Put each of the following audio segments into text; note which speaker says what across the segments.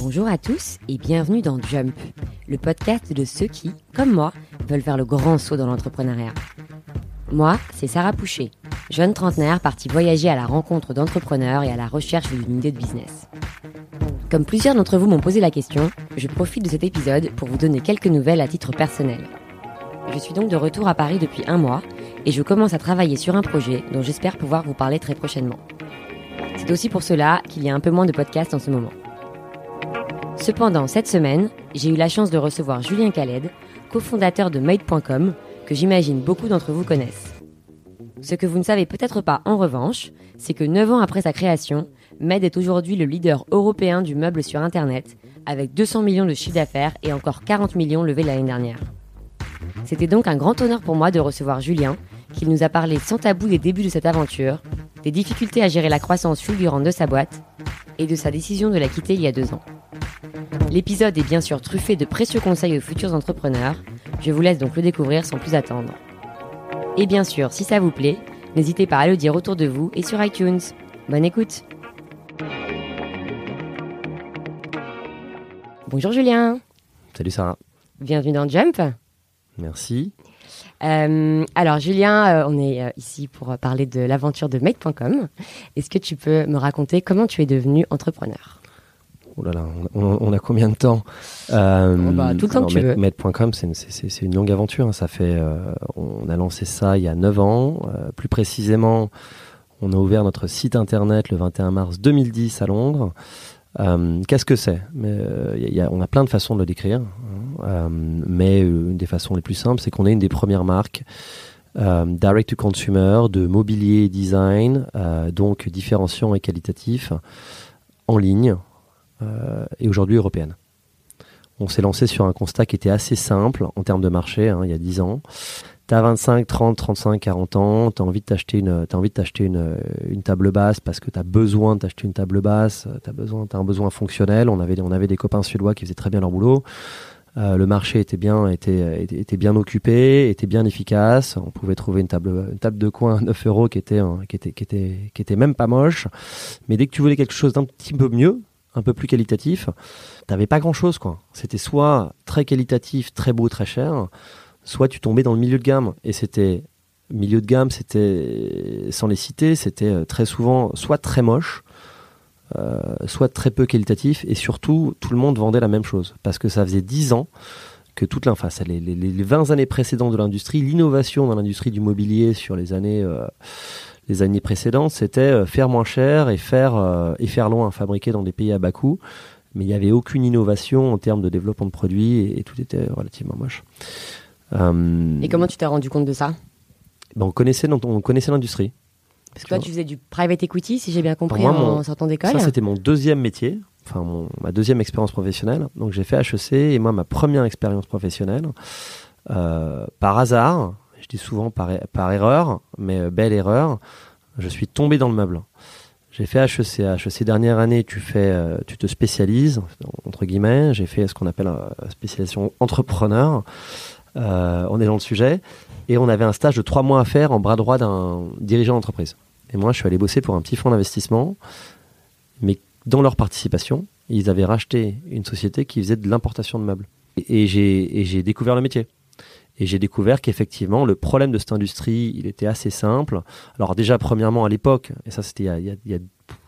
Speaker 1: Bonjour à tous et bienvenue dans Jump, le podcast de ceux qui, comme moi, veulent faire le grand saut dans l'entrepreneuriat. Moi, c'est Sarah Poucher, jeune trentenaire partie voyager à la rencontre d'entrepreneurs et à la recherche d'une idée de business. Comme plusieurs d'entre vous m'ont posé la question, je profite de cet épisode pour vous donner quelques nouvelles à titre personnel. Je suis donc de retour à Paris depuis un mois et je commence à travailler sur un projet dont j'espère pouvoir vous parler très prochainement. C'est aussi pour cela qu'il y a un peu moins de podcasts en ce moment. Cependant, cette semaine, j'ai eu la chance de recevoir Julien Khaled, cofondateur de Made.com, que j'imagine beaucoup d'entre vous connaissent. Ce que vous ne savez peut-être pas en revanche, c'est que 9 ans après sa création, Med est aujourd'hui le leader européen du meuble sur Internet, avec 200 millions de chiffre d'affaires et encore 40 millions levés l'année dernière. C'était donc un grand honneur pour moi de recevoir Julien, qui nous a parlé sans tabou des débuts de cette aventure, des difficultés à gérer la croissance fulgurante de sa boîte et de sa décision de la quitter il y a deux ans. L'épisode est bien sûr truffé de précieux conseils aux futurs entrepreneurs, je vous laisse donc le découvrir sans plus attendre. Et bien sûr, si ça vous plaît, n'hésitez pas à le dire autour de vous et sur iTunes. Bonne écoute Bonjour Julien
Speaker 2: Salut Sarah.
Speaker 1: Bienvenue dans Jump
Speaker 2: Merci.
Speaker 1: Euh, alors Julien, euh, on est euh, ici pour parler de l'aventure de Made.com. Est-ce que tu peux me raconter comment tu es devenu entrepreneur?
Speaker 2: Oh là là, on, on a combien de temps?
Speaker 1: Oh bah, Tout le temps que tu veux.
Speaker 2: Med.com, c'est une longue aventure. Hein. Ça fait, on a lancé ça il y a 9 ans. plus précisément, on a ouvert notre site internet le 21 mars 2010 à Londres. Euh, Qu'est-ce que c'est? A, On a plein de façons de le décrire, hein. euh, mais une des façons les plus simples, c'est qu'on est une des premières marques euh, direct to consumer de mobilier et design, euh, donc différenciant et qualitatif, en ligne euh, et aujourd'hui européenne. On s'est lancé sur un constat qui était assez simple en termes de marché hein, il y a 10 ans. T'as 25, 30, 35, 40 ans, t'as envie de t'acheter une, as envie de t'acheter une, une table basse parce que t'as besoin de une table basse, t'as besoin, t'as un besoin fonctionnel. On avait, on avait des copains suédois qui faisaient très bien leur boulot. Euh, le marché était bien, était, était, était, bien occupé, était bien efficace. On pouvait trouver une table, une table de coin à 9 euros qui était, qui était, qui était, qui était même pas moche. Mais dès que tu voulais quelque chose d'un petit peu mieux, un peu plus qualitatif, t'avais pas grand chose, quoi. C'était soit très qualitatif, très beau, très cher, soit tu tombais dans le milieu de gamme. Et c'était milieu de gamme, c'était sans les citer, c'était euh, très souvent soit très moche, euh, soit très peu qualitatif. Et surtout tout le monde vendait la même chose. Parce que ça faisait 10 ans que toute l'inface, les, les, les 20 années précédentes de l'industrie, l'innovation dans l'industrie du mobilier sur les années euh, précédentes, c'était faire moins cher et faire loin, fabriquer dans des pays à bas coût. Mais il n'y avait aucune innovation en termes de développement de produits et tout était relativement moche.
Speaker 1: Euh, Et comment tu t'es rendu compte de ça
Speaker 2: ben on connaissait, on connaissait l'industrie.
Speaker 1: Parce que toi, tu faisais du private equity, si j'ai bien compris, moi, en sortant d'école.
Speaker 2: Ça, c'était mon deuxième métier, enfin mon, ma deuxième expérience professionnelle. Donc j'ai fait HEC et moi, ma première expérience professionnelle, euh, par hasard, je dis souvent par, par erreur, mais euh, belle erreur, je suis tombé dans le meuble. J'ai fait HEC. HEC dernière année, tu fais, euh, tu te spécialises entre guillemets. J'ai fait ce qu'on appelle spécialisation entrepreneur. Euh, on est dans le sujet. Et on avait un stage de trois mois à faire en bras droit d'un dirigeant d'entreprise. Et moi, je suis allé bosser pour un petit fonds d'investissement. Mais dans leur participation, ils avaient racheté une société qui faisait de l'importation de meubles. Et, j'ai découvert le métier. Et j'ai découvert qu'effectivement, le problème de cette industrie, il était assez simple. Alors déjà, premièrement, à l'époque, et ça c'était il,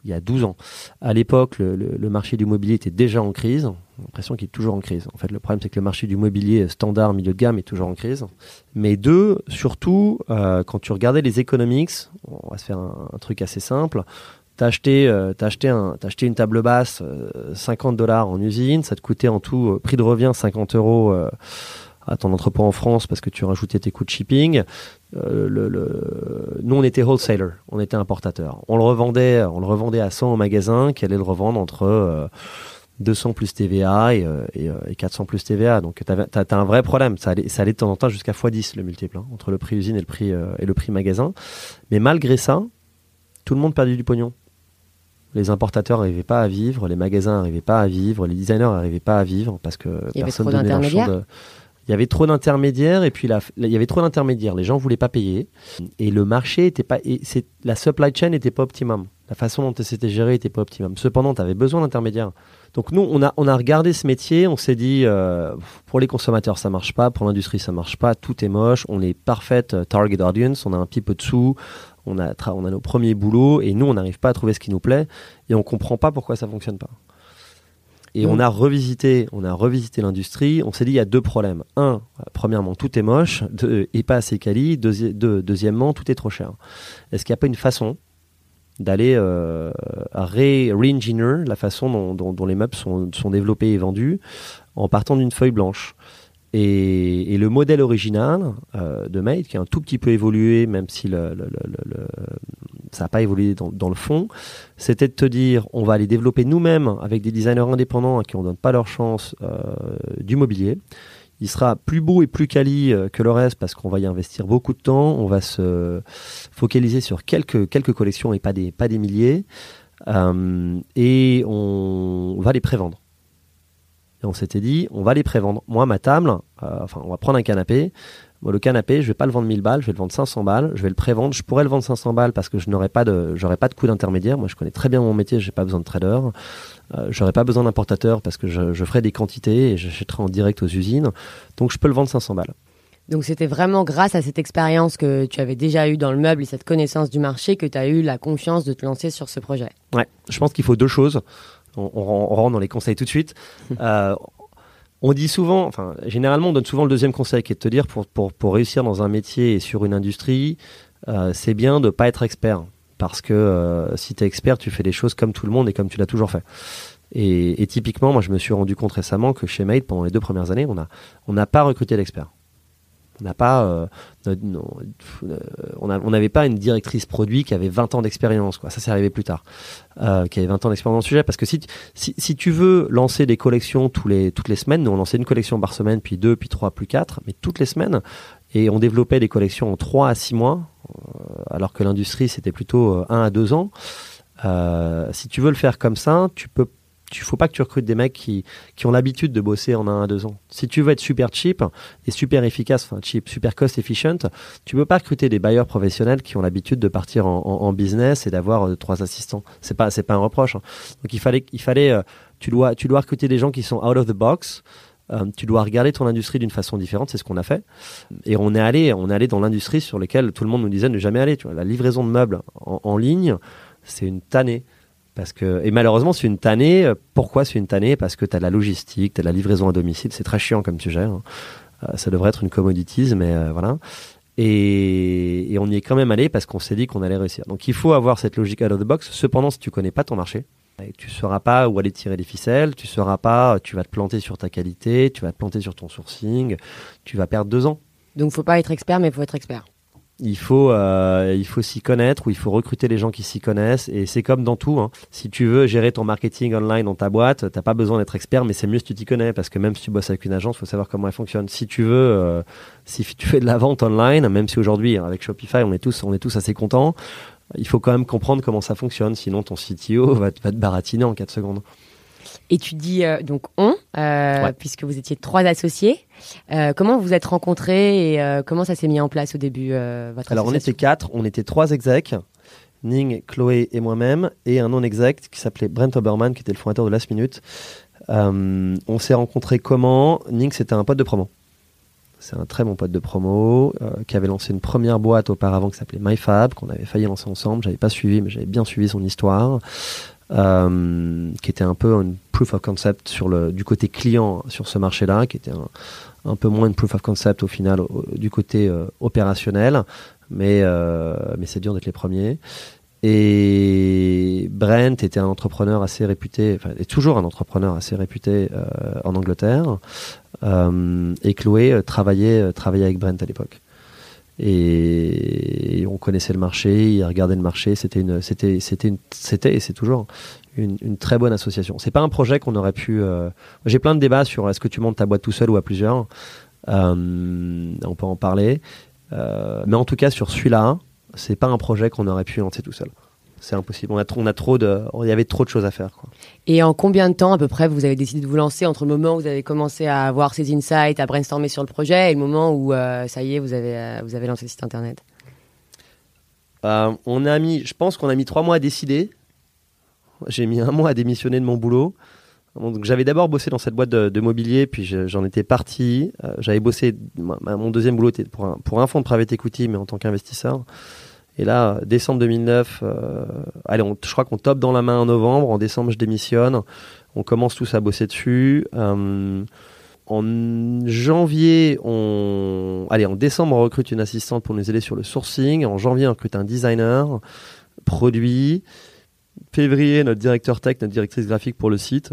Speaker 2: y a 12 ans, à l'époque, le, marché du mobilier était déjà en crise. L'impression qu'il est toujours en crise. En fait, le problème, c'est que le marché du mobilier standard, milieu de gamme, est toujours en crise. Mais deux, surtout, euh, quand tu regardais les economics, on va se faire un, truc assez simple, T'as acheté, euh, une table basse, euh, 50 dollars en usine, ça te coûtait en tout, euh, prix de revient 50 euros euh, à ton entrepôt en France parce que tu rajoutais tes coûts de shipping. Euh. Nous, on était wholesaler, on était importateur. On le revendait, on le revendait à 100 au magasin qui allait le revendre entre euh, 200 plus TVA et, euh, et, et, 400 plus TVA. Donc, tu as, as, un vrai problème. Ça allait, ça allait de temps en temps jusqu'à x10 le multiple hein, entre le prix usine et le prix, euh, et le prix magasin. Mais malgré ça, tout le monde perdait du pognon. Les importateurs n'arrivaient pas à vivre, les magasins n'arrivaient pas à vivre, les designers n'arrivaient pas à vivre parce que
Speaker 1: il y personne avait trop d'intermédiaires. De
Speaker 2: Il y avait trop d'intermédiaires et puis il y avait trop d'intermédiaires. Les gens voulaient pas payer et le marché était pas, et la supply chain n'était pas optimum. La façon dont c'était géré n'était pas optimum. Cependant, tu avais besoin d'intermédiaires. Donc nous, on a, regardé ce métier, on s'est dit, euh, pour les consommateurs, ça marche pas, pour l'industrie, ça marche pas, tout est moche, on est parfaite euh, target audience, on a un petit peu de sous, on a, nos premiers boulots, et nous, on n'arrive pas à trouver ce qui nous plaît, et on comprend pas pourquoi ça fonctionne pas. Et on a revisité, on a revisité l'industrie. On s'est dit il y a deux problèmes. Un, premièrement, tout est moche, deux, et pas assez quali. deuxièmement, tout est trop cher. Est-ce qu'il n'y a pas une façon d'aller euh, re-engineer la façon dont, les meubles sont, développés et vendus en partant d'une feuille blanche? Et, le modèle original euh, de Made, qui a un tout petit peu évolué, même si le, ça n'a pas évolué dans, le fond, c'était de te dire on va aller développer nous-mêmes avec des designers indépendants à qui on ne donne pas leur chance euh, du mobilier. Il sera plus beau et plus quali euh, que le reste parce qu'on va y investir beaucoup de temps. On va se focaliser sur quelques, quelques collections et pas des, pas des milliers. Euh, et on va les prévendre. Et on s'était dit, on va les prévendre. Moi, ma table, enfin, on va prendre un canapé le canapé, je vais pas le vendre 1000 balles, je vais le vendre 500 balles, je vais le prévendre. Je pourrais le vendre 500 balles parce que je n'aurais pas de, j'aurais pas de coût d'intermédiaire. Moi, je connais très bien mon métier, j'ai pas besoin de trader. Euh, j'aurais pas besoin d'importateur parce que je, je ferai des quantités et j'achèterai en direct aux usines. Donc, je peux le vendre 500 balles.
Speaker 1: Donc c'était vraiment grâce à cette expérience que tu avais déjà eue dans le meuble et cette connaissance du marché que tu as eu la confiance de te lancer sur ce projet.
Speaker 2: Ouais, je pense qu'il faut deux choses. On, on, rentre dans les conseils tout de suite. Euh, on dit souvent, enfin, généralement, on donne souvent le deuxième conseil qui est de te dire pour, pour, pour réussir dans un métier et sur une industrie, euh, c'est bien de ne pas être expert. Parce que euh, si tu es expert, tu fais les choses comme tout le monde et comme tu l'as toujours fait. Et, typiquement, moi, je me suis rendu compte récemment que chez Made, pendant les deux premières années, on n'a on pas recruté d'experts. Euh, euh, on n'avait pas une directrice produit qui avait 20 ans d'expérience. Ça, c'est arrivé plus tard, euh, qui avait 20 ans d'expérience dans le sujet. Parce que si, si, tu veux lancer des collections toutes les semaines, nous on lançait une collection par semaine, puis deux, puis trois, puis quatre, mais toutes les semaines, et on développait des collections en 3 à 6 mois, alors que l'industrie c'était plutôt 1 à 2 ans. si tu veux le faire comme ça, tu peux il faut pas que tu recrutes des mecs qui, qui ont l'habitude de bosser en un à deux ans. Si tu veux être super cheap et super efficace, enfin cheap, super cost efficient, tu peux pas recruter des bailleurs professionnels qui ont l'habitude de partir en, en, business et d'avoir euh, trois assistants. C'est pas c'est pas un reproche. Hein. Donc il fallait il fallait euh, tu dois tu dois recruter des gens qui sont out of the box. Euh, tu dois regarder ton industrie d'une façon différente, c'est ce qu'on a fait. Et on est allé, on est allé dans l'industrie sur laquelle tout le monde nous disait ne jamais aller. Tu vois, la livraison de meubles en, en ligne, c'est une tannée. Et malheureusement, c'est une tannée. Pourquoi c'est une tannée? Parce que tu as la logistique, tu as la livraison à domicile. C'est très chiant comme sujet. Hein. Euh, ça devrait être une commodities, mais euh, voilà. Et, on y est quand même allé parce qu'on s'est dit qu'on allait réussir. Donc il faut avoir cette logique out of the box. Cependant, si tu connais pas ton marché, tu sauras pas où aller tirer les ficelles, tu sauras pas, tu vas te planter sur ta qualité, tu vas te planter sur ton sourcing, tu vas perdre deux ans.
Speaker 1: Donc faut pas être expert, mais faut être expert
Speaker 2: il faut euh, il faut s'y connaître ou il faut recruter les gens qui s'y connaissent et c'est comme dans tout hein. si tu veux gérer ton marketing online dans ta boîte t'as pas besoin d'être expert mais c'est mieux si tu t'y connais parce que même si tu bosses avec une agence faut savoir comment elle fonctionne si tu veux euh, si tu fais de la vente online même si aujourd'hui hein, avec Shopify on est tous on est tous assez contents il faut quand même comprendre comment ça fonctionne sinon ton CTO va, va te baratiner en 4 secondes
Speaker 1: et tu dis euh, donc on, euh, puisque vous étiez trois associés. Euh, comment vous êtes rencontrés et comment ça s'est mis en place au début votre
Speaker 2: Alors on était quatre, on était trois execs, Ning, Chloé et moi-même, et un non-exec qui s'appelait Brent Oberman, qui était le fondateur de Last Minute. on s'est rencontrés comment? Ning, c'était un pote de promo. C'est un très bon pote de promo qui avait lancé une première boîte auparavant qui s'appelait MyFab, qu'on avait failli lancer ensemble. J'avais pas suivi, mais j'avais bien suivi son histoire. Euh, qui était un peu une proof of concept sur le, du côté client sur ce marché-là, qui était un, un, peu moins une proof of concept au final du côté euh, opérationnel, mais, euh, mais c'est dur d'être les premiers. Et Brent était un entrepreneur assez réputé, enfin, est toujours un entrepreneur assez réputé en Angleterre. et Chloé travaillait, travaillait avec Brent à l'époque et on connaissait le marché, il regardait le marché, c'était une, c'était, c'était une, c'était et c'est toujours une, une, très bonne association. C'est pas un projet qu'on aurait pu. Euh... J'ai plein de débats sur est-ce que tu montes ta boîte tout seul ou à plusieurs. Euh, on peut en parler, euh, mais en tout cas sur celui-là, c'est pas un projet qu'on aurait pu lancer tout seul. C'est impossible. On a, on a trop de, il y avait trop de choses à faire. Quoi.
Speaker 1: Et en combien de temps à peu près vous avez décidé de vous lancer entre le moment où vous avez commencé à avoir ces insights, à brainstormer sur le projet, et le moment où euh, ça y est, vous avez, euh, vous avez lancé le site internet?
Speaker 2: Euh, On a mis, je pense qu'on a mis trois mois à décider. J'ai mis un mois à démissionner de mon boulot. Donc j'avais d'abord bossé dans cette boîte de, mobilier, puis j'en étais parti. j'avais bossé, mon deuxième boulot était pour un, pour un fonds de private equity, mais en tant qu'investisseur. Et là, décembre 2009, euh, allez, je crois qu'on top dans la main en novembre. En décembre, je démissionne. On commence tous à bosser dessus. Euh, en janvier, on, allez, en décembre, on recrute une assistante pour nous aider sur le sourcing. En janvier, on recrute un designer, produit. Février, notre directeur tech, notre directrice graphique pour le site.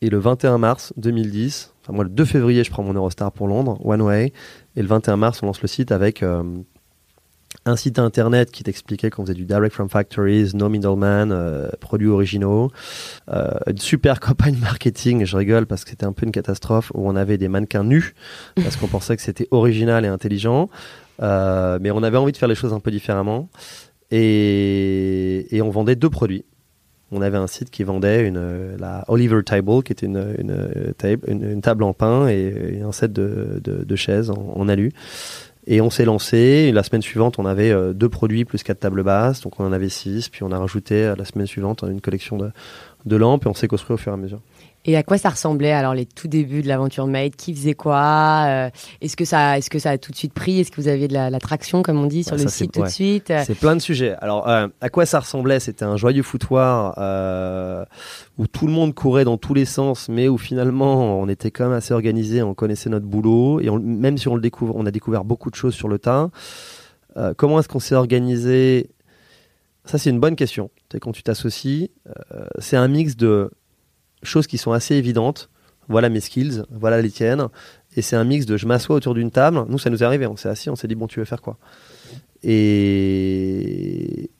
Speaker 2: Et le 21 mars 2010, enfin moi le 2 février, je prends mon Eurostar pour Londres, One Way. Et le 21 mars, on lance le site avec euh, un site internet qui t'expliquait qu'on faisait du direct from factories, no middleman, euh, produits originaux, euh, une super campagne marketing, je rigole parce que c'était un peu une catastrophe où on avait des mannequins nus parce qu'on pensait que c'était original et intelligent, euh, mais on avait envie de faire les choses un peu différemment et, et on vendait deux produits. On avait un site qui vendait une, la Oliver Table, qui était une, une, table, une, table en pain et, un set de, de, de chaises en, en alu. Et on s'est lancé. la semaine suivante, on avait euh, deux produits plus quatre tables basses. Donc on en avait six. Puis on a rajouté euh, la semaine suivante une collection de, de lampes et on s'est construit au fur et à mesure.
Speaker 1: Et à quoi ça ressemblait alors les tout débuts de l'aventure Made Qui faisait quoi? Euh, Est-ce que ça, est-ce que ça a tout de suite pris? Est-ce que vous aviez de la, traction comme on dit sur le site tout de suite?
Speaker 2: C'est plein de sujets. Alors euh, à quoi ça ressemblait? C'était un joyeux foutoir euh, où tout le monde courait dans tous les sens, mais où finalement on était quand même assez organisé, on connaissait notre boulot et même si on le découvre, on a découvert beaucoup de choses sur le tas. comment est-ce qu'on s'est organisé? Ça c'est une bonne question. Quand tu t'associes, c'est un mix de choses qui sont assez évidentes. Voilà mes skills, voilà les tiennes. Et c'est un mix de je m'assois autour d'une table. Nous, ça nous est arrivé. On s'est assis, on s'est dit, bon, tu veux faire quoi? Et,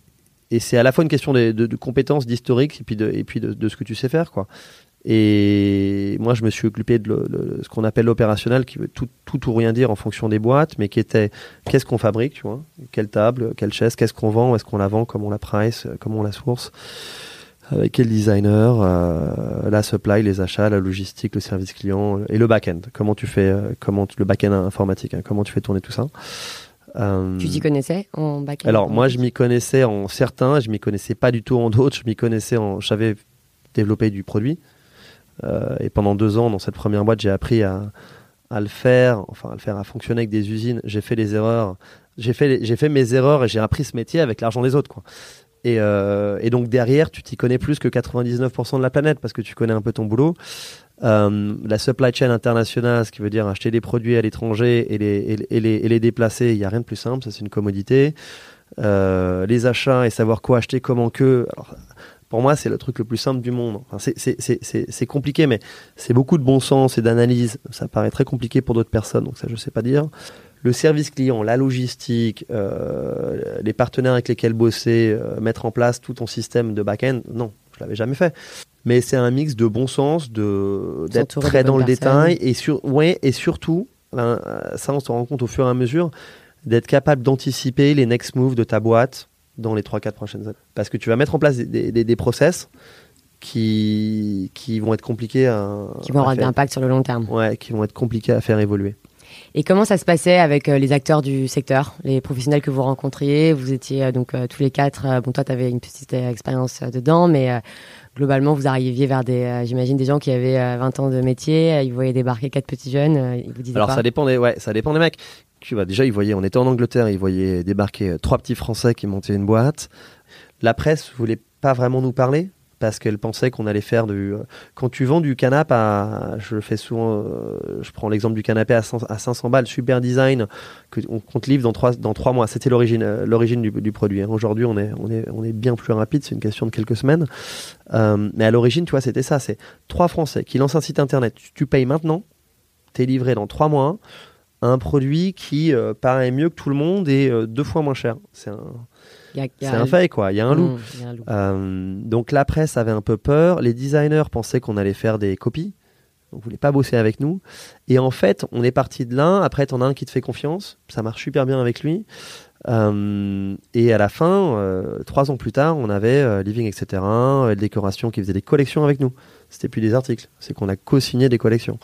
Speaker 2: et c'est à la fois une question de, compétences, d'historique, et puis, de, et puis de, ce que tu sais faire. quoi. Et moi, je me suis occupé de ce qu'on appelle l'opérationnel, qui veut tout, tout ou rien dire en fonction des boîtes, mais qui était qu'est-ce qu'on fabrique, tu vois, quelle table, quelle chaise, qu'est-ce qu'on vend, est-ce qu'on la vend, comment on la price, comment on la source avec quel designer, euh, la supply, les achats, la logistique, le service client et le back-end. Comment tu fais, euh, comment le back-end informatique, hein, comment tu fais tourner tout ça?
Speaker 1: Euh, tu t'y connaissais en back-end
Speaker 2: Alors moi, je m'y connaissais en certains, je m'y connaissais pas du tout en d'autres. Je m'y connaissais en, j'avais développé du produit et pendant deux ans dans cette première boîte, j'ai appris à, à le faire, enfin à le faire, à fonctionner avec des usines. J'ai fait les erreurs j'ai fait, j'ai fait mes erreurs et j'ai appris ce métier avec l'argent des autres. Quoi. Euh, et, donc derrière, tu t'y connais plus que 99% de la planète parce que tu connais un peu ton boulot. Euh, la supply chain internationale, ce qui veut dire acheter des produits à l'étranger et les, et, les, les, déplacer, il n'y a rien de plus simple, ça c'est une commodité. Euh, les achats et savoir quoi acheter, comment que. pour moi, c'est le truc le plus simple du monde. Enfin, c'est compliqué, mais c'est beaucoup de bon sens et d'analyse. Ça paraît très compliqué pour d'autres personnes, donc ça je ne sais pas dire le service client, la logistique, euh, les partenaires avec lesquels bosser, euh, mettre en place tout ton système de back-end, non, je l'avais jamais fait. Mais c'est un mix de bon sens, de d'être très dans le détail et sur ouais et surtout, ben, ça on se rend compte au fur et à mesure d'être capable d'anticiper les next moves de ta boîte dans les 3-4 prochaines années. Parce que tu vas mettre en place des, des, process qui, qui vont être compliqués à.
Speaker 1: Qui vont avoir impact sur le long terme.
Speaker 2: Ouais, qui vont être compliqués à faire évoluer.
Speaker 1: Et comment ça se passait avec euh, les acteurs du secteur, les professionnels que vous rencontriez? Vous étiez euh, donc euh, tous les quatre. bon, toi, tu avais une petite expérience dedans, mais globalement, vous arriviez vers des, j'imagine, des gens qui avaient 20 ans de métier. Ils voyaient débarquer quatre petits jeunes. Ils vous disaient
Speaker 2: Alors, ça dépendait, ouais, ça dépend des mecs. Tu vois, déjà, ils voyaient, on était en Angleterre, ils voyaient débarquer trois petits Français qui montaient une boîte. La presse voulait pas vraiment nous parler parce qu'elle pensait qu'on allait faire du. Euh, quand tu vends du canapé à, je fais souvent, euh, je prends l'exemple du canapé à, à 500 balles, super design, qu'on te livre dans trois dans trois mois. C'était l'origine euh, du, du, produit. Hein. Aujourd'hui, on est on est on est bien plus rapide. C'est une question de quelques semaines. mais à l'origine, tu vois, c'était ça. C'est trois Français qui lancent un site internet. Tu, payes maintenant, t'es livré dans trois mois. Un produit qui paraît mieux que tout le monde et deux fois moins cher. C'est un c'est un fait, quoi. Il y a un loup. Mmh, euh, donc la presse avait un peu peur. Les designers pensaient qu'on allait faire des copies. on voulait pas bosser avec nous. Et en fait, on est parti de là. Après, t'en as un qui te fait confiance. Ça marche super bien avec lui. Euh, et à la fin, euh, trois ans plus tard, on avait Living, etc., euh, Décoration qui faisait des collections avec nous. C'était plus des articles, c'est qu'on a co-signé des collections.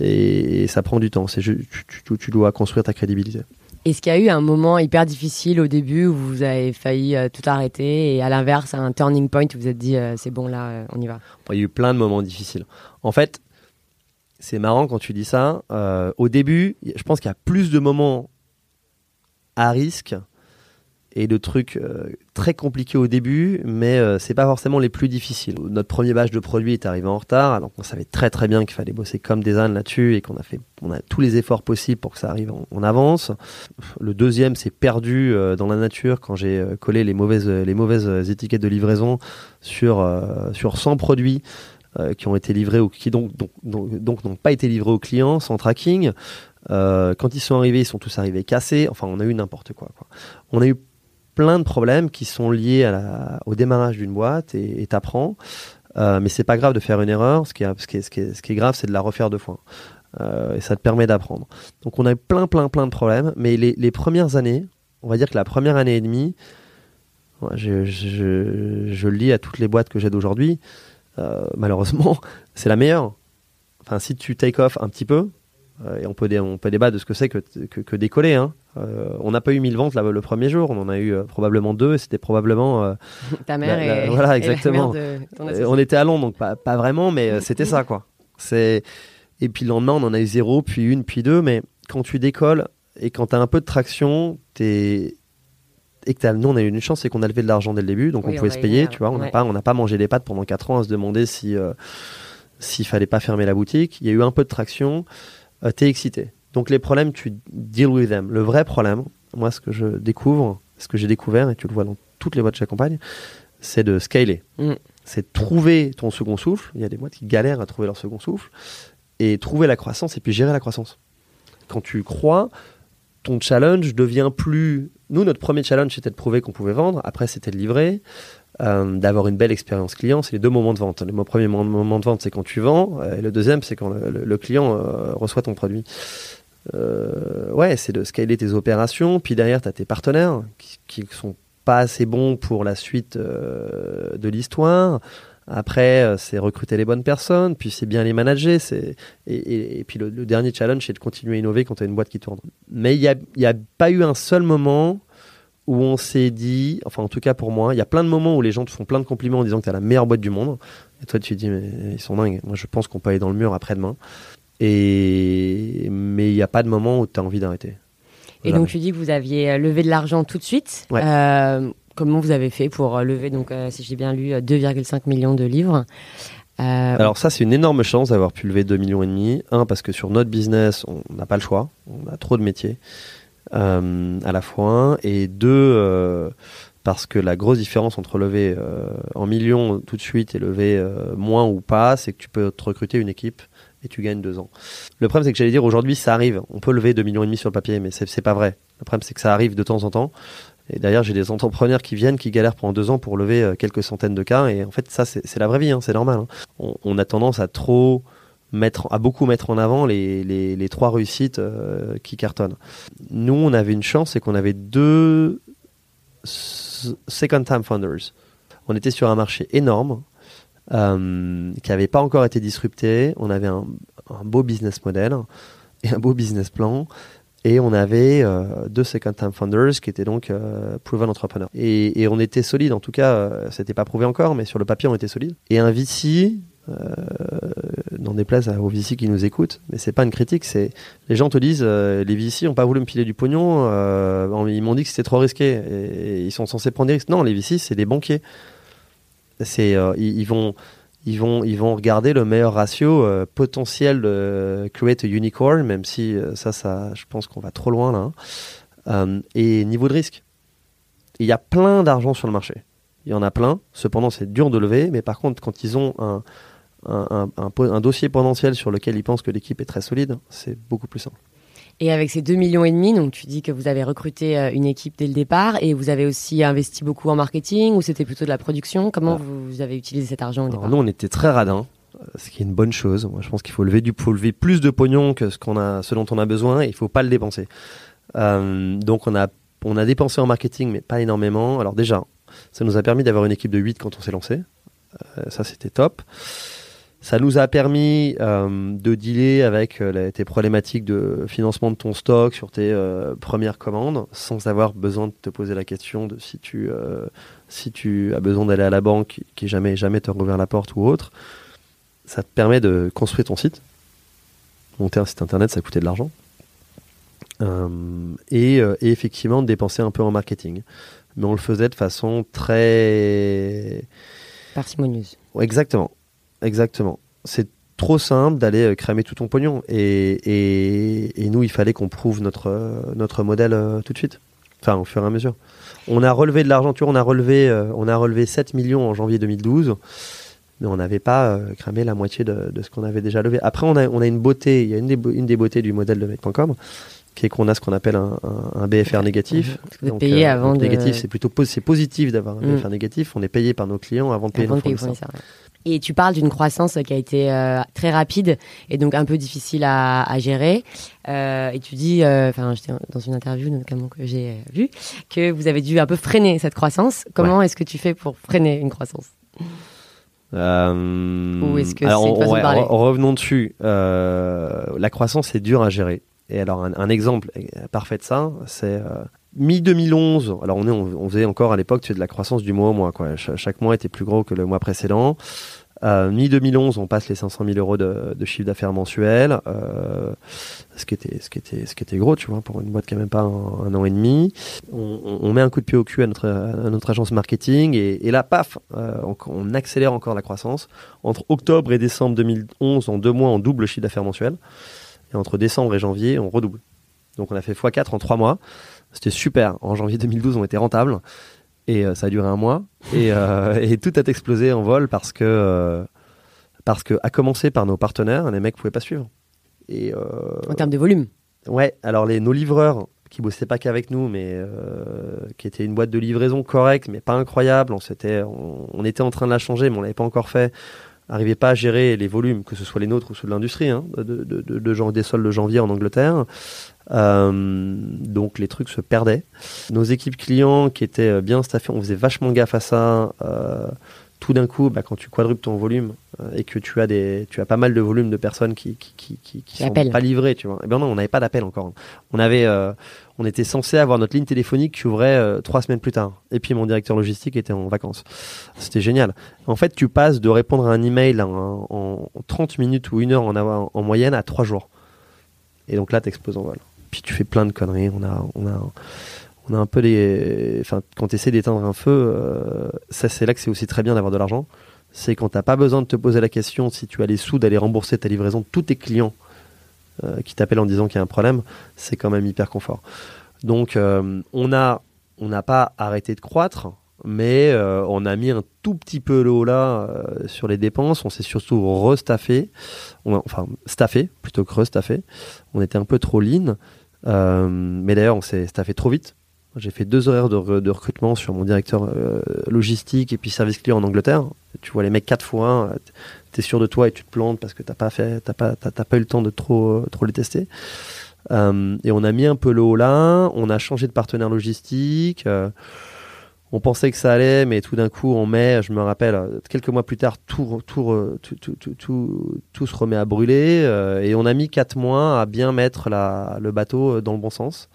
Speaker 2: Et, et ça prend du temps. C'est ju- tu, tu- tu dois construire ta crédibilité.
Speaker 1: Est-ce qu'il y a eu un moment hyper difficile au début où vous avez failli euh, tout arrêter et à l'inverse, un turning point où vous êtes dit euh, c'est bon là, euh, on y va?
Speaker 2: Il y a eu plein de moments difficiles. En fait, c'est marrant quand tu dis ça. Au début, je pense qu'il y a plus de moments à risque et de trucs euh, très compliqués au début, mais euh, c'est pas forcément les plus difficiles. Notre premier batch de produits est arrivé en retard, alors qu'on savait très très bien qu'il fallait bosser comme des ânes là-dessus et qu'on a fait, on a tous les efforts possibles pour que ça arrive en, avance. Le deuxième s'est perdu euh, dans la nature quand j'ai euh, collé les mauvaises les mauvaises étiquettes de livraison sur sur 100 produits qui ont été livrés ou qui donc donc donc, donc n'ont pas été livrés aux clients sans tracking. Quand ils sont arrivés, ils sont tous arrivés cassés. Enfin, on a eu n'importe quoi, quoi. On a eu plein de problèmes qui sont liés au démarrage d'une boîte et t'apprends. Euh, mais c'est pas grave de faire une erreur. Ce qui est, grave, c'est de la refaire deux fois. Euh, et ça te permet d'apprendre. Donc on a eu plein, plein, plein de problèmes. Mais les, premières années, on va dire que la première année et demie, je, le lis à toutes les boîtes que j'ai d'aujourd'hui. euh, malheureusement, c'est la meilleure. Enfin, si tu take off un petit peu, euh, et on peut, débattre de ce que c'est que, que décoller. Hein. Euh, on n'a pas eu 1000 ventes là, le premier jour, on en a eu euh, probablement deux, c'était probablement euh,
Speaker 1: Ta mère
Speaker 2: La- la-
Speaker 1: et,
Speaker 2: voilà,
Speaker 1: et la
Speaker 2: exactement.
Speaker 1: mère de ton associé.
Speaker 2: on était à Londres, donc pas, pas vraiment, mais c'était ça, quoi. C'est et puis le lendemain, on en a eu zéro, puis une, puis deux. Mais quand tu décolles et quand tu as un peu de traction, t'es et que nous on a eu une chance, c'est qu'on a levé de l'argent dès le début, donc
Speaker 1: Oui,
Speaker 2: on pouvait
Speaker 1: va
Speaker 2: se payer, tu vois. On n'a
Speaker 1: ouais.
Speaker 2: pas, mangé les pâtes pendant 4 ans à se demander si s'il fallait pas fermer la boutique. Il y a eu un peu de traction, t'es excité. Donc les problèmes, tu deal with them. Le vrai problème, moi ce que je découvre, ce que j'ai découvert, et tu le vois dans toutes les boîtes que j'accompagne, c'est de scaler.
Speaker 1: Mm.
Speaker 2: C'est de trouver ton second souffle. Il y a des boîtes qui galèrent à trouver leur second souffle. Et trouver la croissance et puis gérer la croissance. Quand tu crois, ton challenge devient plus. Nous, notre premier challenge, c'était de prouver qu'on pouvait vendre. Après, c'était de livrer, euh, d'avoir une belle expérience client. C'est les deux moments de vente. Le premier moment de vente, c'est quand tu vends. euh, et le deuxième, c'est quand le, le- le client euh, reçoit ton produit. Euh, ouais, c'est de scaler tes opérations. Puis derrière, tu as tes partenaires qui, qui sont pas assez bons pour la suite euh, de l'histoire. Après, euh, c'est recruter les bonnes personnes, puis c'est bien les manager. Et, puis le, dernier challenge, c'est de continuer à innover quand tu as une boîte qui tourne. Mais il n'y a, a pas eu un seul moment où on s'est dit, enfin en tout cas pour moi, il y a plein de moments où les gens te font plein de compliments en disant que tu as la meilleure boîte du monde. Et toi, tu te dis, mais ils sont dingues. Moi, je pense qu'on peut aller dans le mur après-demain. Et mais il n'y a pas de moment où tu as envie d'arrêter.
Speaker 1: Et
Speaker 2: Jamais.
Speaker 1: donc tu dis que vous aviez euh, levé de l'argent tout de suite.
Speaker 2: Ouais.
Speaker 1: Euh, comment vous avez fait pour euh, lever donc euh, si j'ai bien lu euh, 2,5 millions de livres Euh,
Speaker 2: Alors ça, c'est une énorme chance d'avoir pu lever 2 millions et demi. Un, parce que sur notre business, on n'a pas le choix. On a trop de métiers euh, à la fois. Et deux, euh, parce que la grosse différence entre lever en millions tout de suite et lever moins ou pas, c'est que tu peux te recruter une équipe et tu gagnes deux ans. Le problème, c'est que j'allais dire, aujourd'hui, ça arrive. On peut lever 2 millions et demi sur le papier, mais c'est pas vrai. Le problème, c'est que ça arrive de temps en temps. Et d'ailleurs, j'ai des entrepreneurs qui viennent, qui galèrent pendant deux ans pour lever euh, quelques centaines de cas. Et en fait, ça, c'est la vraie vie, hein, c'est normal. hein. On, a tendance à trop mettre, à beaucoup mettre en avant les, trois réussites euh, qui cartonnent. Nous, on avait une chance, c'est qu'on avait deux s- second-time founders. On était sur un marché énorme euh, qui n'avait pas encore été disrupté. On avait un, beau business model et un beau business plan. Et on avait euh, deux second-time founders qui étaient donc euh, proven entrepreneurs. Et, on était solide, en tout cas, c'était pas prouvé encore, mais sur le papier, on était solide. Et un VC, n'en déplaise aux VC qui nous écoutent, mais c'est pas une critique, c'est les gens te disent, les VC ont pas voulu me piler du pognon, ils m'ont dit que c'était trop risqué, et ils sont censés prendre des risques. Non, les VC, c'est des banquiers. C'est, euh, ils, vont, regarder le meilleur ratio euh, potentiel de create a unicorn, même si euh, ça, je pense qu'on va trop loin là. hein. Euh, et niveau de risque. Il y a plein d'argent sur le marché. Il y en a plein. Cependant, c'est dur de lever. Mais par contre, quand ils ont un dossier potentiel sur lequel ils pensent que l'équipe est très solide, c'est beaucoup plus simple.
Speaker 1: Et avec ces 2 millions et demi, donc tu dis que vous avez recruté euh, une équipe dès le départ et vous avez aussi investi beaucoup en marketing ou c'était plutôt de la production? Comment vous avez utilisé cet argent au
Speaker 2: Alors
Speaker 1: départ?
Speaker 2: nous, on était très radins. ce qui est une bonne chose. Moi, je pense qu'il faut lever du, faut lever plus de pognon que ce qu'on a, ce dont on a besoin, et il faut pas le dépenser. Euh, donc, on a, on a dépensé en marketing, mais pas énormément. Alors déjà, ça nous a permis d'avoir une équipe de 8 quand on s'est lancé. Euh, ça, c'était top. Ça nous a permis euh, de dealer avec euh, tes problématiques de financement de ton stock sur tes euh, premières commandes sans avoir besoin de te poser la question de si tu, euh, si tu as besoin d'aller à la banque qui jamais, jamais te rouvert la porte ou autre. Ça te permet de construire ton site. Monter un site internet, ça coûtait de l'argent. Et, et effectivement, de dépenser un peu en marketing. Mais on le faisait de façon très
Speaker 1: Parcimonieuse.
Speaker 2: Exactement. Exactement. C'est trop simple d'aller euh, cramer tout ton pognon. Et, et, et nous, il fallait qu'on prouve notre, euh, notre modèle euh, tout de suite. Enfin, au fur et à mesure. On a relevé de l'argent, tu vois, on a relevé, euh, on a relevé 7 millions en janvier 2012. Mais on n'avait pas euh, cramé la moitié de, de ce qu'on avait déjà levé. Après, on a, on a une beauté, il y a une des, beau- une des beautés du modèle de mec.com, qui est qu'on a ce qu'on appelle un, un- un BFR négatif.
Speaker 1: Que vous avant
Speaker 2: donc
Speaker 1: de-
Speaker 2: négatif, c'est plutôt positif d'avoir un
Speaker 1: Mm.
Speaker 2: BFR négatif. On est payé par nos clients avant de payer
Speaker 1: Avant
Speaker 2: nos
Speaker 1: de payer
Speaker 2: fournisseurs.
Speaker 1: Et tu parles d'une croissance qui a été euh, très rapide et donc un peu difficile à, à gérer. Euh, et tu dis, euh, j'étais dans une interview notamment que j'ai vue, que vous avez dû un peu freiner cette croissance. Comment est-ce que tu fais pour freiner une croissance? Ou est-ce que
Speaker 2: alors, on- ouais, Revenons dessus. La croissance est dure à gérer. Et alors, un, un exemple parfait de ça, c'est mi-2011. Alors, on, est, on, faisait encore à l'époque tu de la croissance du mois au mois. Quoi. Ch- chaque mois était plus gros que le mois précédent. Euh, mi-2011, on passe les 500 000 euros de, chiffre d'affaires mensuel, euh, ce, qui était, ce, qui était, ce qui était gros, tu vois, pour une boîte qui n'a même pas un, an et demi. On, met un coup de pied au cul à notre, agence marketing et, et là, paf, euh, on, on accélère encore la croissance. Entre octobre et décembre 2011, en deux mois, on double le chiffre d'affaires mensuel. Et entre décembre et janvier, on redouble. Donc on a fait x4 en trois mois. C'était super. En janvier 2012, on était rentable. Et euh, ça a duré un mois. Et, euh, et tout a explosé en vol parce que, euh, parce que, à commencer par nos partenaires, les mecs pouvaient pas suivre. Et
Speaker 1: en termes de volume
Speaker 2: ouais, alors les, nos livreurs qui bossaient pas qu'avec nous, mais qui était une boîte de livraison correcte, mais pas incroyable. On, s'était, on, on était en train de la changer, mais on l'avait pas encore fait. Arrivait pas à gérer les volumes, que ce soit les nôtres ou ceux de l'industrie, hein, de, de, de, de jan- des soldes de janvier en Angleterre. Euh, donc les trucs se perdaient. Nos équipes clients qui étaient euh, bien staffées, on faisait vachement gaffe à ça. Euh, tout d'un coup, bah, quand tu quadruples ton volume euh, et que tu as des, tu as pas mal de volume de personnes qui qui qui, qui, qui sont pas livrées, tu vois. Eh ben non, on n'avait pas d'appel encore. On avait, euh, on était censé avoir notre ligne téléphonique qui ouvrait euh, trois semaines plus tard. Et puis mon directeur logistique était en vacances. C'était génial. En fait, tu passes de répondre à un email en, en 30 minutes ou une heure en moyenne à trois jours. Et donc là, t'exploses en vol. Tu fais plein de conneries. On a, on a, on a un peu les. Quand tu essaies d'éteindre un feu, euh, c'est là que c'est aussi très bien d'avoir de l'argent. C'est quand t'as pas besoin de te poser la question si tu as les sous d'aller rembourser ta livraison de tous tes clients euh, qui t'appellent en disant qu'il y a un problème, c'est quand même hyper confort. Donc euh, on n'a pas arrêté de croître, mais on a mis un tout petit peu le là sur les dépenses. On s'est surtout restaffé, enfin staffé plutôt que restaffé. On était un peu trop lean, mais d'ailleurs on s'est staffé trop vite. J'ai fait deux horaires de, re- de recrutement sur mon directeur euh, logistique et puis service client en Angleterre. Tu vois les mecs quatre fois, euh, t'es sûr de toi et tu te plantes parce que t'as pas fait, t'as pas, t'as pas eu le temps de trop, euh, trop les tester. Euh, et on a mis un peu le haut là. On a changé de partenaire logistique. euh, on pensait que ça allait, mais tout d'un coup, en mai, je me rappelle, quelques mois plus tard, tout, tout, tout, tout, se remet à brûler. euh, et on a mis quatre mois à bien mettre la, le bateau euh, dans le bon sens.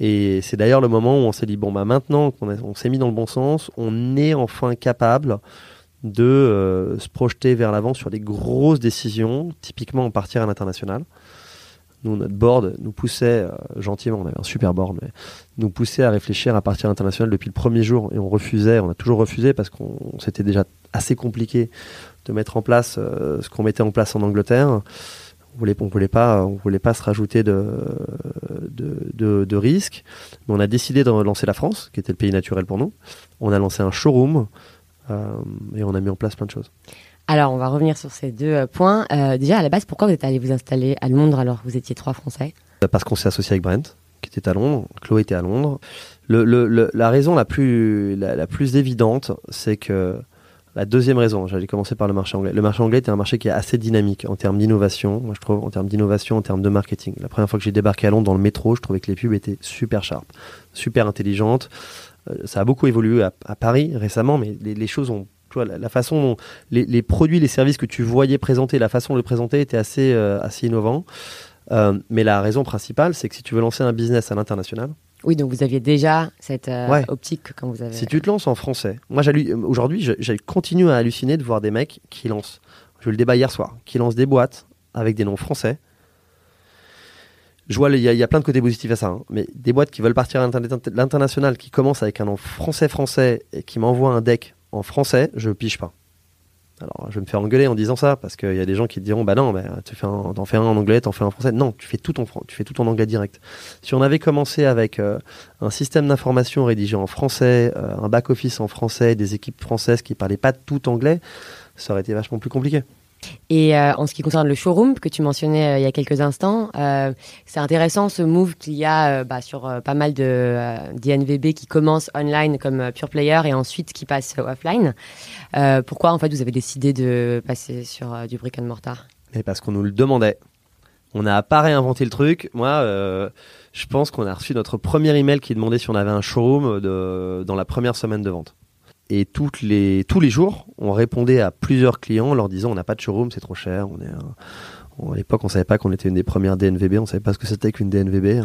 Speaker 2: Et c'est d'ailleurs le moment où on s'est dit, bon, bah maintenant qu'on s'est mis dans le bon sens, on est enfin capable de euh, se projeter vers l'avant sur des grosses décisions, typiquement en partir à l'international. Nous, notre board nous poussait, euh, gentiment, on avait un super board, mais nous poussait à réfléchir à partir international depuis le premier jour et on refusait, on a toujours refusé parce qu'on c'était déjà assez compliqué de mettre en place euh, ce qu'on mettait en place en Angleterre. On voulait, voulait pas, on voulait pas se rajouter de, de risques. Mais on a décidé de lancer la France, qui était le pays naturel pour nous. On a lancé un showroom euh, et on a mis en place plein de choses.
Speaker 1: Alors, on va revenir sur ces deux euh, points. Euh, déjà, à la base, pourquoi vous êtes allé vous installer à Londres alors que vous étiez trois Français?
Speaker 2: Parce qu'on s'est associé avec Brent, qui était à Londres. Chloé était à Londres. La raison la plus, la, plus évidente, c'est que La deuxième raison, j'allais commencer par le marché anglais. Le marché anglais est un marché qui est assez dynamique en termes d'innovation, moi je trouve, en termes d'innovation, en termes de marketing. La première fois que j'ai débarqué à Londres dans le métro, je trouvais que les pubs étaient super sharp, super intelligentes. Euh, ça a beaucoup évolué à, Paris récemment, mais les, choses ont tu vois, la, façon dont les, produits, les services que tu voyais présenter, la façon de le présenter était assez, euh, assez innovant. Euh, mais la raison principale, c'est que si tu veux lancer un business à l'international,
Speaker 1: oui, donc vous aviez déjà cette euh, optique quand vous avez.
Speaker 2: Si tu te lances en français, moi aujourd'hui, j'ai continué à halluciner de voir des mecs qui lancent. Je le débat hier soir, qui lancent des boîtes avec des noms français. Je vois, il y, a plein de côtés positifs à ça, hein, mais des boîtes qui veulent partir à l'international, qui commencent avec un nom français-français et qui m'envoient un deck en français, je pige pas. Alors, je vais me faire engueuler en disant ça, parce qu'il y a des gens qui te diront, bah non, tu fais t'en fais un en anglais, t'en fais un en français. Non, tu fais tout en, tu fais tout en anglais direct. Si on avait commencé avec euh, un système d'information rédigé en français, euh, un back-office en français, des équipes françaises qui parlaient pas tout anglais, ça aurait été vachement plus compliqué.
Speaker 1: Et euh, en ce qui concerne le showroom que tu mentionnais euh, il y a quelques instants, euh, c'est intéressant ce move qu'il y a bah, sur pas mal de d'INVB qui commencent online comme pure player et ensuite qui passent offline. pourquoi en fait vous avez décidé de passer sur du brick and mortar?
Speaker 2: Et Parce qu'on nous le demandait. On n'a pas réinventé le truc. Moi, je pense qu'on a reçu notre premier email qui demandait si on avait un showroom de, dans la première semaine de vente. Et toutes les, tous les jours, on répondait à plusieurs clients en leur disant on n'a pas de showroom, c'est trop cher. On est à l'époque, on savait pas qu'on était une des premières DNVB, on savait pas ce que c'était qu'une DNVB.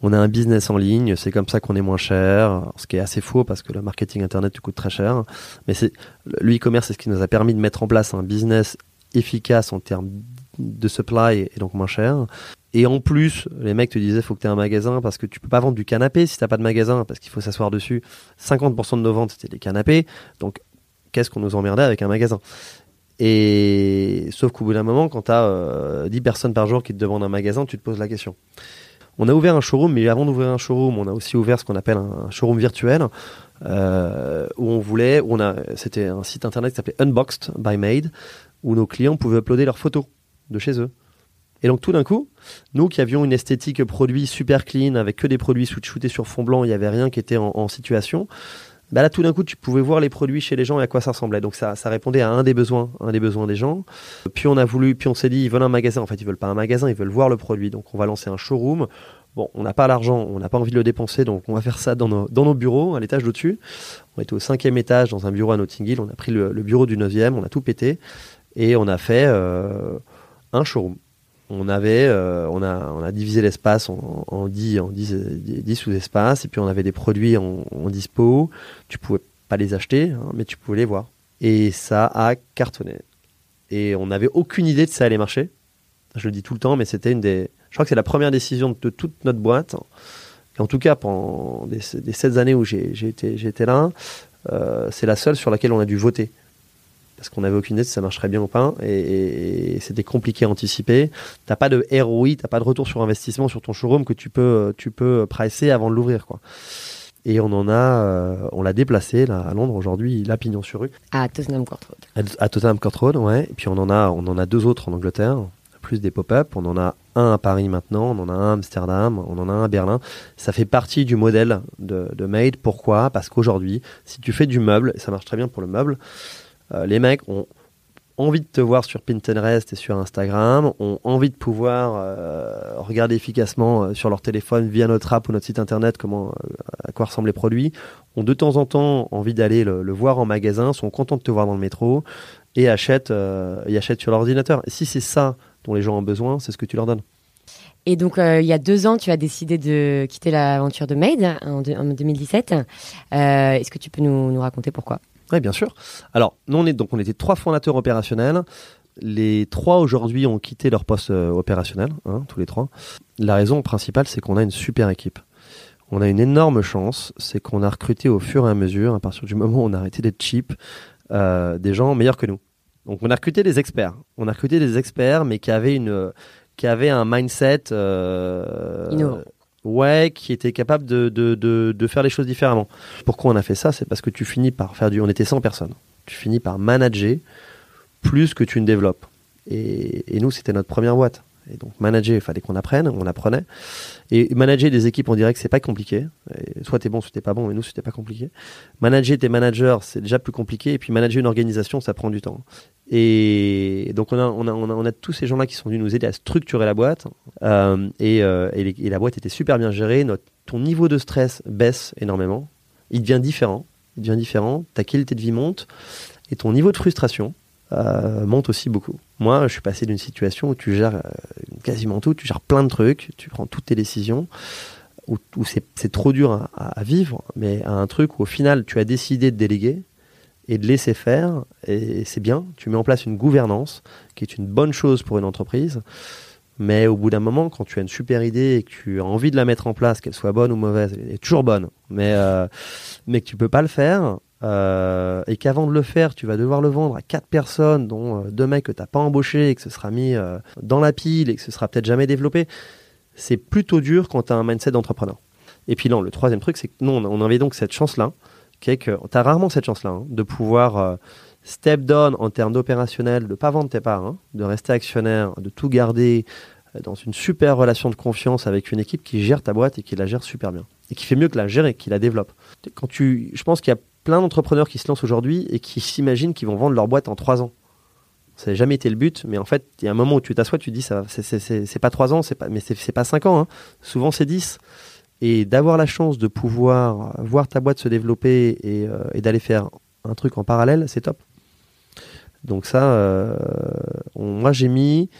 Speaker 2: On a un business en ligne, c'est comme ça qu'on est moins cher, ce qui est assez faux parce que le marketing internet coûte très cher. Mais c'est le e-commerce, c'est ce qui nous a permis de mettre en place un business efficace en termes de supply et donc moins cher. Et en plus, les mecs te disaient faut que tu aies un magasin parce que tu peux pas vendre du canapé si t'as pas de magasin parce qu'il faut s'asseoir dessus. 50% de nos ventes c'était des canapés. Donc qu'est-ce qu'on nous emmerdait avec un magasin? Et sauf qu'au bout d'un moment, quand tu as 10 personnes par jour qui te demandent un magasin, tu te poses la question. On a ouvert un showroom, mais avant d'ouvrir un showroom, on a aussi ouvert ce qu'on appelle un showroom virtuel, euh, où on voulait, où on a, c'était un site internet qui s'appelait Unboxed by Made, où nos clients pouvaient uploader leurs photos de chez eux. Et donc tout d'un coup, nous qui avions une esthétique produit super clean, avec que des produits shootés sur fond blanc, il n'y avait rien qui était en, situation, bah là tout d'un coup tu pouvais voir les produits chez les gens et à quoi ça ressemblait. Donc ça, répondait à un des besoins, un des besoins des gens. Puis on a voulu, puis on s'est dit ils veulent un magasin. En fait ils veulent pas un magasin, ils veulent voir le produit. Donc on va lancer un showroom. Bon, on n'a pas l'argent, on n'a pas envie de le dépenser, donc on va faire ça dans nos, dans nos bureaux, à l'étage d'au-dessus. On était au cinquième étage dans un bureau à Notting Hill, on a pris le, bureau du neuvième, on a tout pété et on a fait euh, un showroom on avait, euh, on a, on a divisé l'espace en, en, 10, en 10, sous-espaces, et puis on avait des produits en, dispo. Tu pouvais pas les acheter, hein, mais tu pouvais les voir. Et ça a cartonné. Et on n'avait aucune idée de ça allait marcher. Je le dis tout le temps, mais c'était une des. Je crois que c'est la première décision de toute notre boîte. en tout cas, pendant des, des 16 années où j'ai été, été, là, euh, c'est la seule sur laquelle on a dû voter parce qu'on n'avait aucune idée si ça marcherait bien ou pas, et, c'était compliqué à anticiper. T'as pas de ROI, t'as pas de retour sur investissement sur ton showroom que tu peux, tu peux pricer avant de l'ouvrir, quoi. Et on en a, euh, on l'a déplacé là à Londres aujourd'hui, il a pignon sur rue.
Speaker 1: À Tottenham Court
Speaker 2: Road. À, Tottenham Court Road, ouais. Et puis on en a, on en a deux autres en Angleterre, plus des pop-up. On en a un à Paris maintenant, on en a un à Amsterdam, on en a un à Berlin. Ça fait partie du modèle de, de Made. Pourquoi? Parce qu'aujourd'hui, si tu fais du meuble, ça marche très bien pour le meuble, les mecs ont envie de te voir sur Pinterest et sur Instagram, ont envie de pouvoir euh, regarder efficacement euh, sur leur téléphone via notre app ou notre site internet comment à quoi ressemblent les produits, ont de temps en temps envie d'aller le, voir en magasin, sont contents de te voir dans le métro et achètent, et achètent sur l'ordinateur. Et si c'est ça dont les gens ont besoin, c'est ce que tu leur donnes.
Speaker 1: Et donc, il y a deux ans, tu as décidé de quitter l'aventure de Made en, 2017. Est-ce que tu peux nous raconter pourquoi?
Speaker 2: Oui, bien sûr. Alors, nous, on, est, donc, on était trois fondateurs opérationnels. Les trois aujourd'hui ont quitté leur poste euh, opérationnel, hein, tous les trois. La raison principale, c'est qu'on a une super équipe. On a une énorme chance, c'est qu'on a recruté au fur et à mesure, à partir du moment où on a arrêté d'être cheap, euh, des gens meilleurs que nous. Donc on a recruté des experts. On a recruté des experts, mais qui avaient une, qui avaient un mindset
Speaker 1: euh,
Speaker 2: Ouais, qui était capable de, de, de, faire les choses différemment. Pourquoi on a fait ça? C'est parce que tu finis par faire du. On était 100 personnes. Tu finis par manager plus que tu ne développes. Et, et nous, c'était notre première boîte. Et donc manager, il fallait qu'on apprenne, on apprenait. Et manager des équipes, dirait que c'est pas compliqué. soit t'es bon, soit t'es pas bon, mais nous c'était pas compliqué. Manager tes managers, c'est déjà plus compliqué. Et puis manager une organisation, ça prend du temps. Et donc on a, on a, on a, tous ces gens-là qui sont venus nous aider à structurer la boîte. Euh, et, euh, et, la boîte était super bien gérée. Notre, ton niveau de stress baisse énormément. Il devient différent. Il devient différent. Ta qualité de vie monte. Et ton niveau de frustration euh, monte aussi beaucoup. Moi, je suis passé d'une situation où tu gères quasiment tout. Tu gères plein de trucs. Tu prends toutes tes décisions. Où, c'est trop dur à, à, vivre. Mais à un truc où au final, tu as décidé de déléguer et de laisser faire. Et c'est bien, tu mets en place une gouvernance qui est une bonne chose pour une entreprise. Mais au bout d'un moment, quand tu as une super idée et que tu as envie de la mettre en place, qu'elle soit bonne ou mauvaise, elle est toujours bonne, mais, euh, mais que tu peux pas le faire, euh, et qu'avant de le faire, tu vas devoir le vendre à quatre personnes, dont euh, deux mecs que tu n'as pas embauchés, et que ce sera mis dans la pile et que ce sera peut-être jamais développé, c'est plutôt dur quand tu as un mindset d'entrepreneur. Et puis non, le troisième truc, c'est que nous, on avait donc cette chance-là, qui est que tu as rarement cette chance-là hein, de pouvoir euh, step down en termes d'opérationnel, de pas vendre tes parts, hein, de rester actionnaire, de tout garder euh, dans une super relation de confiance avec une équipe qui gère ta boîte et qui la gère super bien. Et qui fait mieux que la gérer, qui la développe. Quand tu, je pense qu'il y a plein d'entrepreneurs qui se lancent aujourd'hui et qui s'imaginent qu'ils vont vendre leur boîte en trois ans. Ça n'a jamais été le but, mais en fait, il y a un moment où tu t'assois, tu te dis, ça, c'est pas trois ans, pas, mais c'est pas cinq ans. Hein. Souvent, c'est dix et d'avoir la chance de pouvoir voir ta boîte se développer et, euh, d'aller faire un truc en parallèle, c'est top. Donc ça, euh, moi j'ai mis,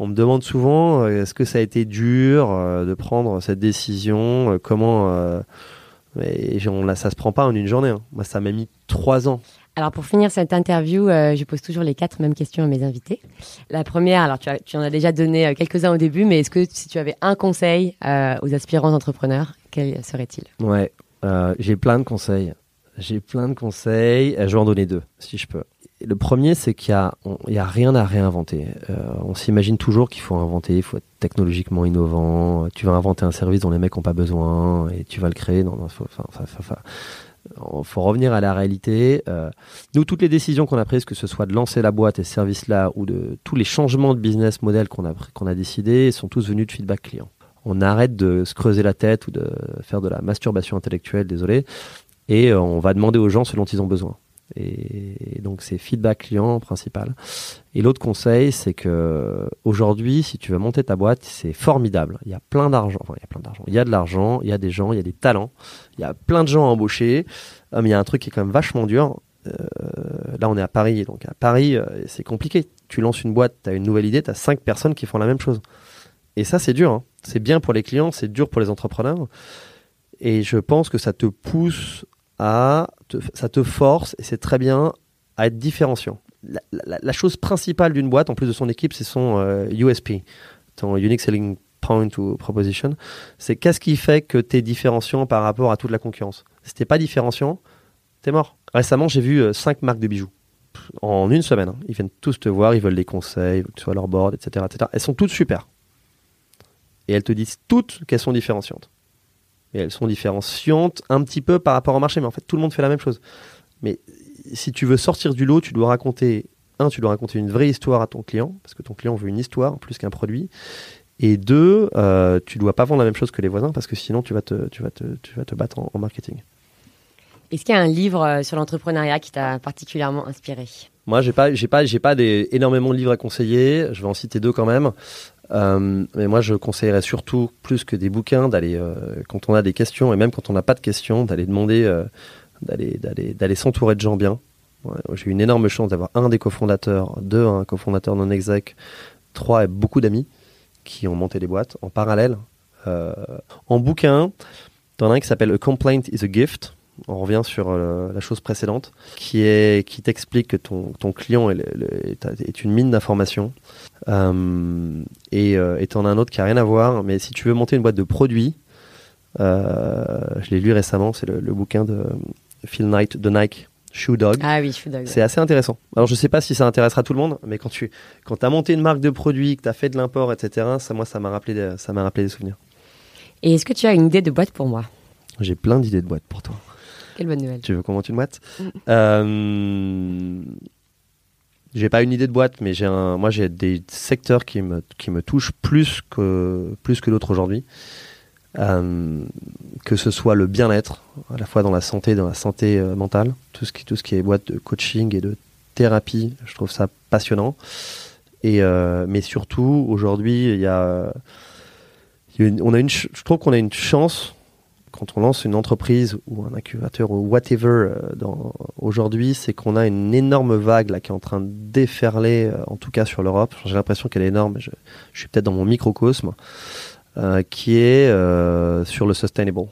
Speaker 2: on me demande souvent, euh, est-ce que ça a été dur de prendre cette décision Comment mais on, là, ça se prend pas en une journée. Hein. Moi, ça m'a mis trois ans.
Speaker 1: Alors pour finir cette interview, euh, je pose toujours les quatre mêmes questions à mes invités. La première, alors tu, tu en as déjà donné euh, quelques-uns au début, mais est-ce que si tu avais un conseil euh, aux aspirants entrepreneurs, quel serait-il?
Speaker 2: Ouais, j'ai plein de conseils. J'ai plein de conseils. Je vais en donner deux, si je peux. Le premier, c'est qu'il n'y a, rien à réinventer. on s'imagine toujours qu'il faut inventer, il faut être technologiquement innovant. Tu vas inventer un service dont les mecs n'ont pas besoin et tu vas le créer. Enfin, il faut revenir à la réalité. Euh, nous, toutes les décisions qu'on a prises, que ce soit de lancer la boîte et ce service-là, ou de tous les changements de business model qu'on a, qu'on a décidé, sont tous venus de feedback client. On arrête de se creuser la tête ou de faire de la masturbation intellectuelle, désolé, et euh, on va demander aux gens ce dont ils ont besoin. Et donc c'est feedback client principal. Et l'autre conseil, c'est que aujourd'hui, si tu veux monter ta boîte, c'est formidable. Il y a plein d'argent. Enfin, il y a plein d'argent. Il y a de l'argent, il y a des gens, il y a des talents, il y a plein de gens à embaucher. Euh, mais il y a un truc qui est quand même vachement dur. Euh, là, on est à Paris. Donc à Paris, euh, c'est compliqué. Tu lances une boîte, tu as une nouvelle idée, tu as cinq personnes qui font la même chose. Et ça, c'est dur. Hein. C'est bien pour les clients, c'est dur pour les entrepreneurs. Et je pense que ça te pousse à, ça te force, et c'est très bien, à être différenciant. La, chose principale d'une boîte, en plus de son équipe, c'est son USP, euh, ton Unique Selling Point ou Proposition. C'est qu'est-ce qui fait que tu es différenciant par rapport à toute la concurrence? Si t'es pas différenciant, t'es mort. Récemment, j'ai vu 5 euh, marques de bijoux en une semaine. Hein. Ils viennent tous te voir, ils veulent des conseils, ils veulent que tu sois à leur board, etc., etc. Elles sont toutes super. Et elles te disent toutes qu'elles sont différenciantes et elles sont différenciantes un petit peu par rapport au marché, mais en fait tout le monde fait la même chose. Mais si tu veux sortir du lot, tu dois raconter, un, tu dois raconter une vraie histoire à ton client, parce que ton client veut une histoire plus qu'un produit. Et deux, euh, tu dois pas vendre la même chose que les voisins, parce que sinon tu vas te, tu vas te, tu vas te battre en, marketing.
Speaker 1: Est-ce qu'il y a un livre euh, sur l'entrepreneuriat qui t'a particulièrement inspiré?
Speaker 2: Moi, j'ai pas, j'ai pas, j'ai pas des, énormément de livres à conseiller. Je vais en citer deux quand même. Euh, mais moi, je conseillerais surtout, plus que des bouquins, d'aller, euh, quand on a des questions, et même quand on n'a pas de questions, d'aller demander, euh, d'aller, s'entourer de gens bien. j'ai eu une énorme chance d'avoir un des cofondateurs, deux, un cofondateur non exec, trois, et beaucoup d'amis qui ont monté des boîtes en parallèle. en bouquin, t'en as un qui s'appelle A Complaint is a Gift. On revient sur la chose précédente, qui est qui t'explique que ton, ton client est, est une mine d'informations euh, et euh, étant un autre qui a rien à voir, mais si tu veux monter une boîte de produits, euh, je l'ai lu récemment, c'est le, bouquin de Phil Knight de Nike. Shoe Dog.
Speaker 1: Ah oui, Shoe Dog.
Speaker 2: C'est assez intéressant. Alors, je sais pas si ça intéressera tout le monde, mais quand tu quand as monté une marque de produits, que tu as fait de l'import, etc., ça, moi, ça m'a rappelé, ça m'a rappelé des souvenirs.
Speaker 1: Et est-ce que tu as une idée de boîte pour moi?
Speaker 2: J'ai plein d'idées de boîte pour toi.
Speaker 1: Quelle bonne nouvelle.
Speaker 2: Tu veux qu'on monte une boîte mm. j'ai pas une idée de boîte, mais j'ai un, moi j'ai des secteurs qui me, qui me touchent plus que, plus que d'autres aujourd'hui. Euh, que ce soit le bien-être, à la fois dans la santé, dans la santé euh, mentale, tout ce, qui, tout ce qui est boîte de coaching et de thérapie, je trouve ça passionnant. Et, euh, mais surtout, aujourd'hui, il y a, on a une, je trouve qu'on a une chance quand on lance une entreprise ou un incubateur ou whatever aujourd'hui, c'est qu'on a une énorme vague là qui est en train de déferler, en tout cas sur l'Europe. J'ai l'impression qu'elle est énorme. Je, je suis peut-être dans mon microcosme. Euh, qui est euh, sur le sustainable.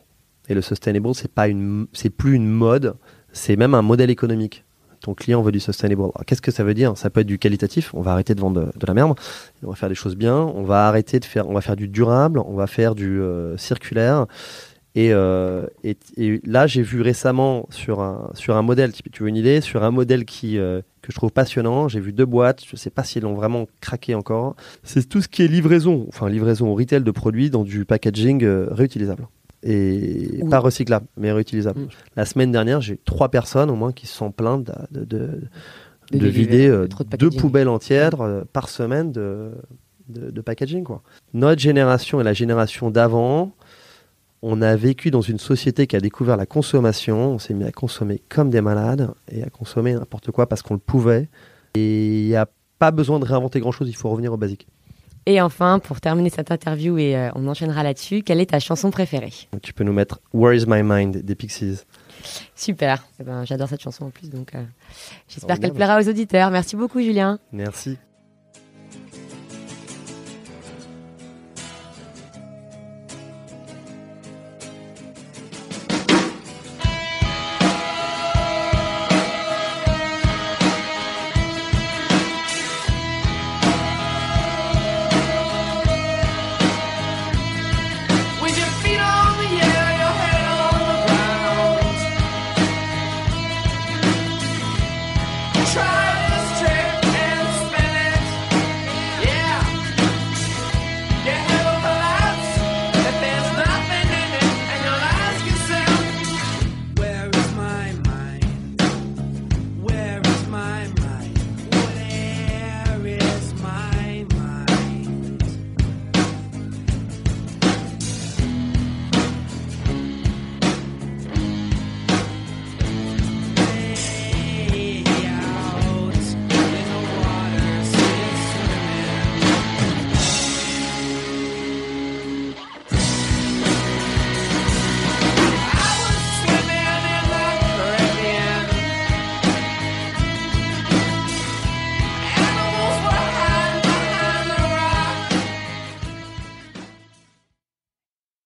Speaker 2: Et le sustainable, c'est pas une, c'est plus une mode, c'est même un modèle économique. Ton client veut du sustainable. qu'est-ce que ça veut dire? Ça peut être du qualitatif. On va arrêter de vendre de, la merde. On va faire des choses bien. On va arrêter de faire. On va faire du durable. On va faire du euh, circulaire. Et, et, là, j'ai vu récemment sur un, sur un modèle, tu veux une idée, sur un modèle qui, que je trouve passionnant. J'ai vu deux boîtes, je ne sais pas s'ils l'ont vraiment craqué encore. C'est tout ce qui est livraison, enfin livraison au retail de produits dans du packaging euh, réutilisable. Et pas recyclable, mais réutilisable. Mm. La semaine dernière, j'ai trois personnes au moins qui se sont plaintes de, de, de, vider euh, deux poubelles entières euh, par semaine de, de, packaging. Quoi. Notre génération et la génération d'avant, on a vécu dans une société qui a découvert la consommation, on s'est mis à consommer comme des malades et à consommer n'importe quoi parce qu'on le pouvait. Et il n'y a pas besoin de réinventer grand-chose, il faut revenir au basique.
Speaker 1: Et enfin, pour terminer cette interview et euh, on enchaînera là-dessus, quelle est ta chanson préférée?
Speaker 2: Tu peux nous mettre Where is my mind des Pixies.
Speaker 1: Super, eh ben, j'adore cette chanson en plus, donc euh, j'espère qu'elle plaira aux auditeurs. Merci beaucoup Julien.
Speaker 2: Merci.